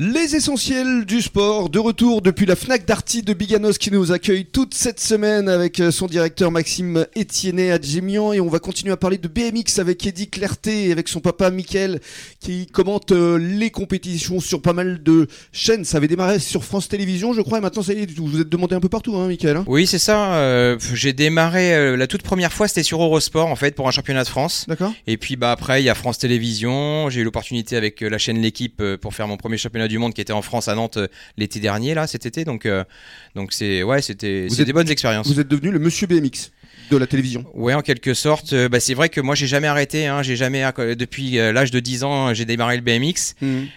Les essentiels du sport, de retour depuis la FNAC d'Arty de Biganos qui nous accueille toute cette semaine avec euh, son directeur Maxime Etienne à Gémian et on va continuer à parler de BMX avec Eddie Clerté et avec son papa Mickaël qui commente euh, les compétitions sur pas mal de chaînes. Ça avait démarré sur France Télévisions je crois. Et maintenant ça y est, vous vous êtes demandé un peu partout hein Mickaël hein. Oui c'est ça, euh, j'ai démarré euh, la toute première fois c'était sur Eurosport en fait pour un championnat de France. D'accord. Et puis bah après il y a France Télévisions, j'ai eu l'opportunité avec la chaîne L'équipe pour faire mon premier championnat du monde qui était en France à Nantes euh, l'été dernier là cet été donc euh, donc c'est ouais c'était des bonnes expériences. Vous êtes devenu le monsieur BMX de la télévision. Ouais, en quelque sorte. Euh, bah, c'est vrai que moi, j'ai jamais arrêté. Hein, j'ai jamais, euh, depuis euh, l'âge de 10 ans, j'ai démarré le BMX.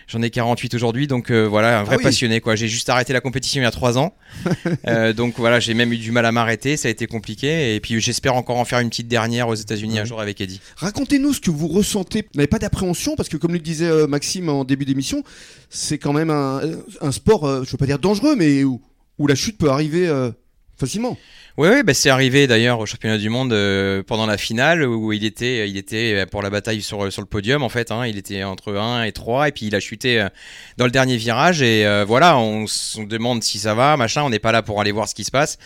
J'en ai 48 aujourd'hui, donc euh, voilà, un vrai Ah oui. passionné. Quoi. J'ai juste arrêté la compétition il y a 3 ans. Euh, donc voilà, j'ai même eu du mal à m'arrêter. Ça a été compliqué. Et puis j'espère encore en faire une petite dernière aux États-Unis un jour avec Eddie. Racontez-nous ce que vous ressentez. Vous n'avez pas d'appréhension parce que, comme le disait euh, Maxime en début d'émission, c'est quand même un, un sport, je ne veux pas dire dangereux, mais où, où la chute peut arriver facilement. Oui, oui, bah, c'est arrivé d'ailleurs au championnat du monde euh, pendant la finale où il était, il était euh, pour la bataille sur, sur le podium en fait. Hein, il était entre 1 et 3 et puis il a chuté euh, dans le dernier virage et euh, voilà, on se demande si ça va, machin. On n'est pas là pour aller voir ce qui se passe,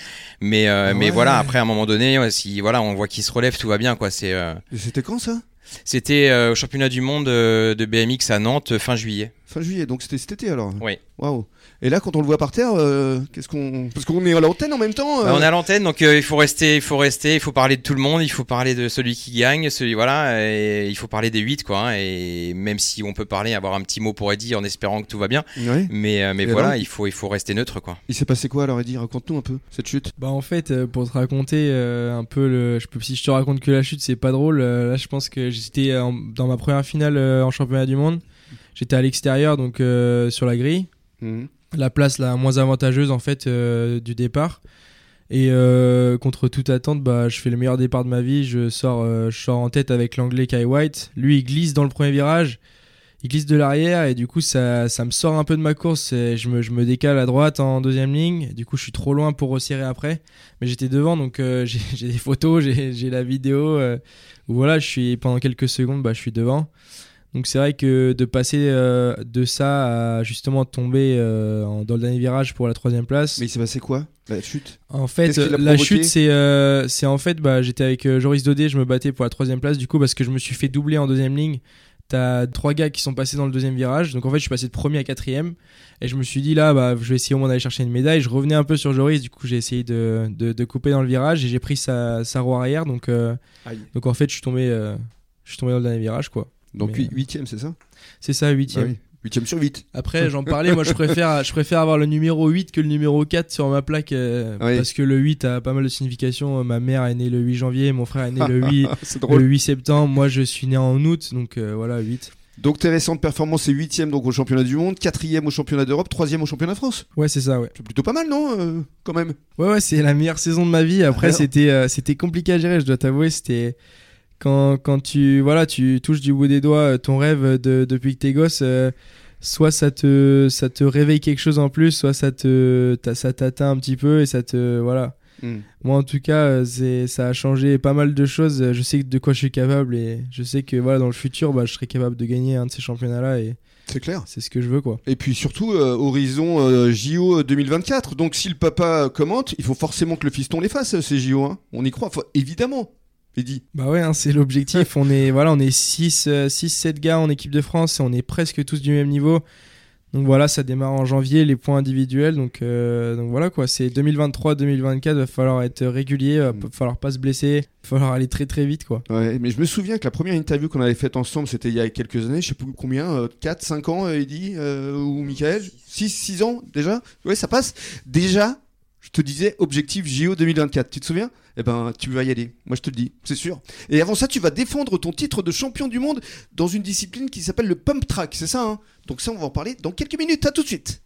mais euh, mais voilà, après à un moment donné, ouais, si voilà, on voit qu'il se relève, tout va bien quoi. C'est C'était quand ça? c'était au championnat du monde de BMX à Nantes fin juillet. Fin juillet, donc c'était cet été alors. Oui. Waouh. Et là, quand on le voit par terre, euh, qu'est-ce qu'on. Parce qu'on est à l'antenne en même temps. Bah, euh, on est à l'antenne, donc euh, il faut rester, il faut rester, il faut parler de tout le monde, il faut parler de celui qui gagne, celui voilà, et il faut parler des 8 quoi. hein, et même si on peut parler, avoir un petit mot pour Eddie en espérant que tout va bien, ouais. mais euh, mais Et voilà, il faut il faut rester neutre quoi. Il s'est passé quoi alors, Eddie? Raconte-nous un peu cette chute. Bah en fait, pour te raconter euh, un peu le, je peux, si je te raconte que la chute c'est pas drôle. euh, là, je pense que j'étais dans ma première finale euh, en championnat du monde. J'étais à l'extérieur donc euh, sur la grille, Mhm. la place la moins avantageuse en fait euh, du départ. Et euh, contre toute attente, bah je fais le meilleur départ de ma vie. Je sors, je sors en tête avec l'anglais Kai White. Lui, il glisse dans le premier virage. Il glisse de l'arrière et du coup ça, ça me sort un peu de ma course. Et je, me, je me décale à droite en deuxième ligne. Du coup je suis trop loin pour resserrer après. Mais j'étais devant donc j'ai des photos, j'ai la vidéo. où voilà, je suis pendant quelques secondes, bah, je suis devant. Donc c'est vrai que de passer euh, de ça à justement tomber euh, dans le dernier virage pour la troisième place. Mais il s'est passé quoi La chute? En fait, l'a chute, c'est euh, c'est en fait, bah, j'étais avec Joris Dodé, je me battais pour la troisième place, du coup, parce que je me suis fait doubler en deuxième ligne. T'as trois gars qui sont passés dans le deuxième virage, donc en fait, je suis passé de premier à quatrième, et je me suis dit là, bah, je vais essayer au moins d'aller chercher une médaille. Je revenais un peu sur Joris, du coup, j'ai essayé de, de, de couper dans le virage, et j'ai pris sa, sa roue arrière, donc, euh, donc en fait, je suis tombé, euh, je suis tombé dans le dernier virage, quoi. Donc Mais, huit- huitième, c'est ça? C'est ça, huitième. Ah oui. Huitième sur 8. Après, j'en parlais, moi je préfère, je préfère avoir le numéro 8 que le numéro 4 sur ma plaque euh, Oui. parce que le 8 a pas mal de signification. Ma mère est née le 8 janvier, mon frère est né le 8, c'est le 8 septembre, moi je suis né en août, donc euh, voilà, 8. Donc tes récentes performances, c'est huitième donc au championnat du monde, quatrième au championnat d'Europe, troisième au championnat de France. Ouais, c'est ça, ouais. C'est plutôt pas mal, non euh, Quand même? Ouais, ouais, c'est la meilleure saison de ma vie. Après, c'était euh, c'était compliqué à gérer, je dois t'avouer. C'était quand, quand tu, voilà, tu touches du bout des doigts euh, ton rêve de, depuis que t'es gosse. euh, soit ça te, ça te réveille quelque chose en plus, soit ça te, ça t'atteint un petit peu et ça te, voilà. Hmm. Moi, en tout cas, euh, c'est, ça a changé pas mal de choses. Je sais de quoi je suis capable et je sais que voilà, dans le futur, bah, je serai capable de gagner un de ces championnats-là et C'est clair. c'est ce que je veux, quoi. Et puis surtout, euh, horizon euh, JO 2024. Donc si le papa commente, il faut forcément que le fiston les fasse, ces JO. hein. On y croit, faut- Eddie. Bah ouais, hein, c'est l'objectif. on est voilà, on est 6 6 7 gars en équipe de France et on est presque tous du même niveau. Donc voilà, ça démarre en janvier les points individuels donc euh, donc voilà quoi, c'est 2023 2024, va falloir être régulier, va Mm. p- falloir pas se blesser, va falloir aller très très vite quoi. Ouais, mais je me souviens que la première interview qu'on avait faite ensemble, c'était il y a quelques années, je sais plus combien, 4, 5 ans, euh, Eddie euh, ou Michael? 6, 6 ans déjà? Ouais, ça passe. Déjà, je te disais objectif JO 2024, tu te souviens? Eh ben, tu vas y aller, moi je te le dis, c'est sûr. Et avant ça, tu vas défendre ton titre de champion du monde dans une discipline qui s'appelle le pump track, c'est ça hein? Donc ça, on va en parler dans quelques minutes, à tout de suite